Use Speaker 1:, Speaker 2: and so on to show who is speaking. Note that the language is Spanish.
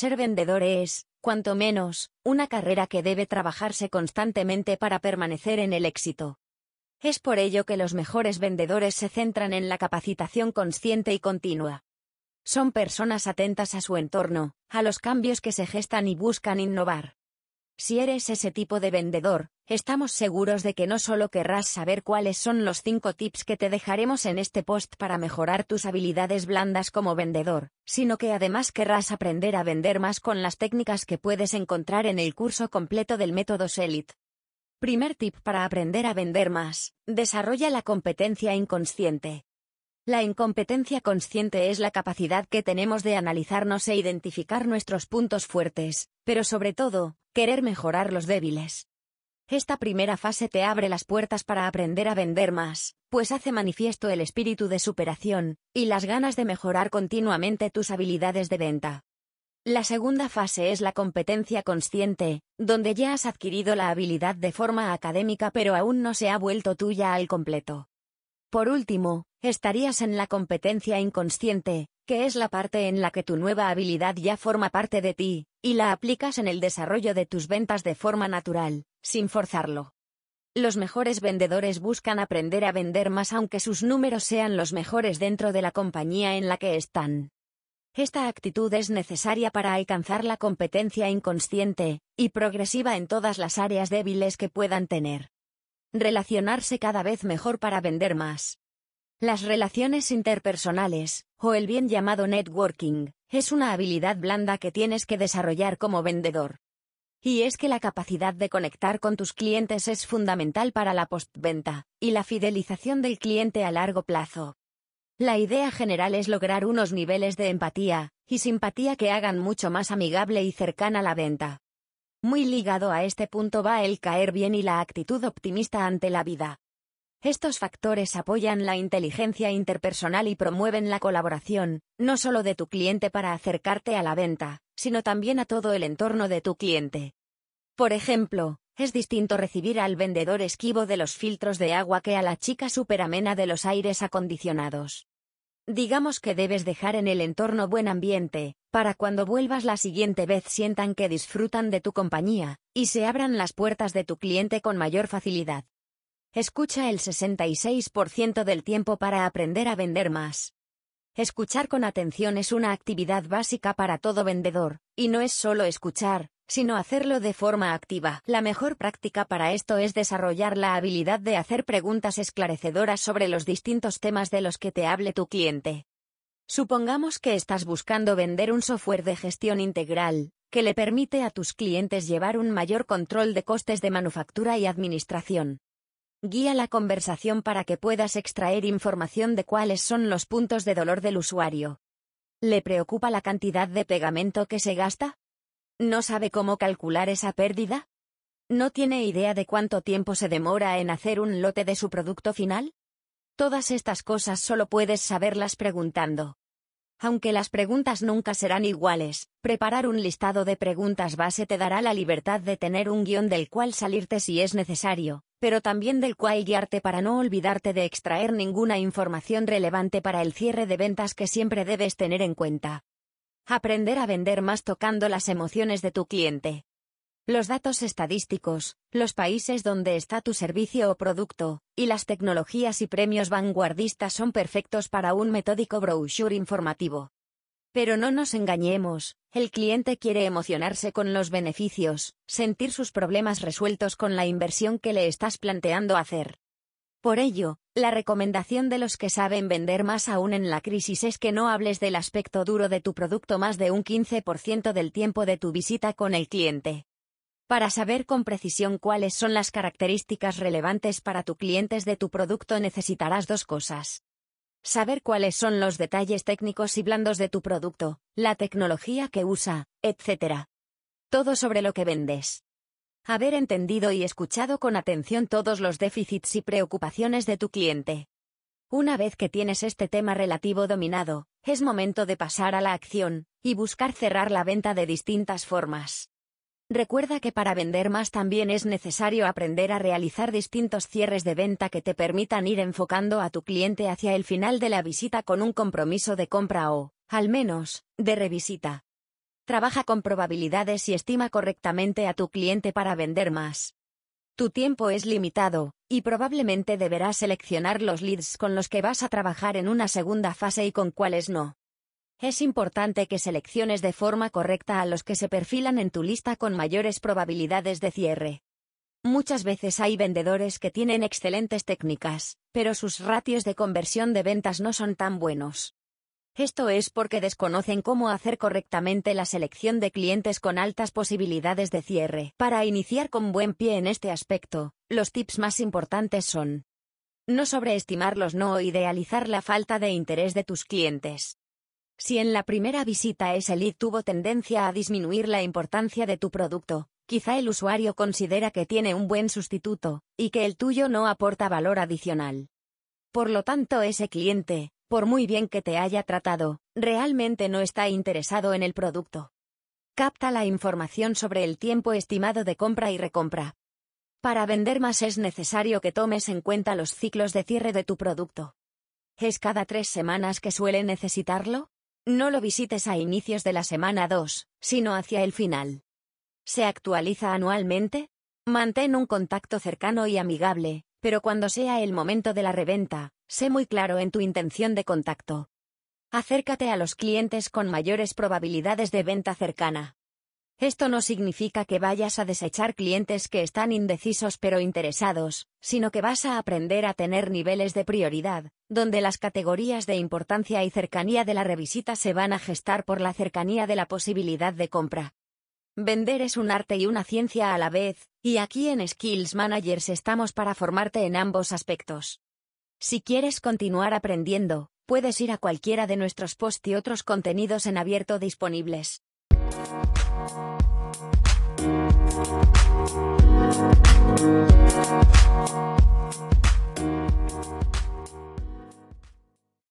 Speaker 1: Ser vendedor es, cuanto menos, una carrera que debe trabajarse constantemente para permanecer en el éxito. Es por ello que los mejores vendedores se centran en la capacitación consciente y continua. Son personas atentas a su entorno, a los cambios que se gestan y buscan innovar. Si eres ese tipo de vendedor, estamos seguros de que no solo querrás saber cuáles son los 5 tips que te dejaremos en este post para mejorar tus habilidades blandas como vendedor, sino que además querrás aprender a vender más con las técnicas que puedes encontrar en el curso completo del método SELIT. Primer tip para aprender a vender más. Desarrolla la competencia inconsciente. La incompetencia consciente es la capacidad que tenemos de analizarnos e identificar nuestros puntos fuertes, pero sobre todo, querer mejorar los débiles. Esta primera fase te abre las puertas para aprender a vender más, pues hace manifiesto el espíritu de superación, y las ganas de mejorar continuamente tus habilidades de venta. La segunda fase es la competencia consciente, donde ya has adquirido la habilidad de forma académica pero aún no se ha vuelto tuya al completo. Por último, estarías en la competencia inconsciente, que es la parte en la que tu nueva habilidad ya forma parte de ti, y la aplicas en el desarrollo de tus ventas de forma natural, sin forzarlo. Los mejores vendedores buscan aprender a vender más aunque sus números sean los mejores dentro de la compañía en la que están. Esta actitud es necesaria para alcanzar la competencia inconsciente y progresiva en todas las áreas débiles que puedan tener. Relacionarse cada vez mejor para vender más. Las relaciones interpersonales, o el bien llamado networking, es una habilidad blanda que tienes que desarrollar como vendedor. Y es que la capacidad de conectar con tus clientes es fundamental para la postventa y la fidelización del cliente a largo plazo. La idea general es lograr unos niveles de empatía y simpatía que hagan mucho más amigable y cercana la venta. Muy ligado a este punto va el caer bien y la actitud optimista ante la vida. Estos factores apoyan la inteligencia interpersonal y promueven la colaboración, no solo de tu cliente para acercarte a la venta, sino también a todo el entorno de tu cliente. Por ejemplo, es distinto recibir al vendedor esquivo de los filtros de agua que a la chica superamena de los aires acondicionados. Digamos que debes dejar en el entorno buen ambiente, para cuando vuelvas la siguiente vez sientan que disfrutan de tu compañía, y se abran las puertas de tu cliente con mayor facilidad. Escucha el 66% del tiempo para aprender a vender más. Escuchar con atención es una actividad básica para todo vendedor, y no es solo escuchar, sino hacerlo de forma activa. La mejor práctica para esto es desarrollar la habilidad de hacer preguntas esclarecedoras sobre los distintos temas de los que te hable tu cliente. Supongamos que estás buscando vender un software de gestión integral, que le permite a tus clientes llevar un mayor control de costes de manufactura y administración. Guía la conversación para que puedas extraer información de cuáles son los puntos de dolor del usuario. ¿Le preocupa la cantidad de pegamento que se gasta? ¿No sabe cómo calcular esa pérdida? ¿No tiene idea de cuánto tiempo se demora en hacer un lote de su producto final? Todas estas cosas solo puedes saberlas preguntando. Aunque las preguntas nunca serán iguales, preparar un listado de preguntas base te dará la libertad de tener un guion del cual salirte si es necesario, pero también del cual guiarte para no olvidarte de extraer ninguna información relevante para el cierre de ventas que siempre debes tener en cuenta. Aprender a vender más tocando las emociones de tu cliente. Los datos estadísticos, los países donde está tu servicio o producto, y las tecnologías y premios vanguardistas son perfectos para un metódico brochure informativo. Pero no nos engañemos, el cliente quiere emocionarse con los beneficios, sentir sus problemas resueltos con la inversión que le estás planteando hacer. Por ello, la recomendación de los que saben vender más aún en la crisis es que no hables del aspecto duro de tu producto más de un 15% del tiempo de tu visita con el cliente. Para saber con precisión cuáles son las características relevantes para tu clientes de tu producto necesitarás dos cosas saber cuáles son los detalles técnicos y blandos de tu producto, la tecnología que usa, etc. Todo sobre lo que vendes. Haber entendido y escuchado con atención todos los déficits y preocupaciones de tu cliente. Una vez que tienes este tema relativo dominado, es momento de pasar a la acción, y buscar cerrar la venta de distintas formas. Recuerda que para vender más también es necesario aprender a realizar distintos cierres de venta que te permitan ir enfocando a tu cliente hacia el final de la visita con un compromiso de compra o, al menos, de revisita. Trabaja con probabilidades y estima correctamente a tu cliente para vender más. Tu tiempo es limitado, y probablemente deberás seleccionar los leads con los que vas a trabajar en una segunda fase y con cuáles no. Es importante que selecciones de forma correcta a los que se perfilan en tu lista con mayores probabilidades de cierre. Muchas veces hay vendedores que tienen excelentes técnicas, pero sus ratios de conversión de ventas no son tan buenos. Esto es porque desconocen cómo hacer correctamente la selección de clientes con altas posibilidades de cierre. Para iniciar con buen pie en este aspecto, los tips más importantes son no sobreestimarlos, no idealizar la falta de interés de tus clientes. Si en la primera visita ese lead tuvo tendencia a disminuir la importancia de tu producto, quizá el usuario considera que tiene un buen sustituto, y que el tuyo no aporta valor adicional. Por lo tanto, ese cliente, por muy bien que te haya tratado, realmente no está interesado en el producto. Capta la información sobre el tiempo estimado de compra y recompra. Para vender más es necesario que tomes en cuenta los ciclos de cierre de tu producto. ¿Es cada tres semanas que suele necesitarlo? No lo visites a inicios de la semana 2, sino hacia el final. ¿Se actualiza anualmente? Mantén un contacto cercano y amigable, pero cuando sea el momento de la reventa, sé muy claro en tu intención de contacto. Acércate a los clientes con mayores probabilidades de venta cercana. Esto no significa que vayas a desechar clientes que están indecisos pero interesados, sino que vas a aprender a tener niveles de prioridad, donde las categorías de importancia y cercanía de la revisita se van a gestar por la cercanía de la posibilidad de compra. Vender es un arte y una ciencia a la vez, y aquí en Skills Managers estamos para formarte en ambos aspectos. Si quieres continuar aprendiendo, puedes ir a cualquiera de nuestros posts y otros contenidos en abierto disponibles. Thank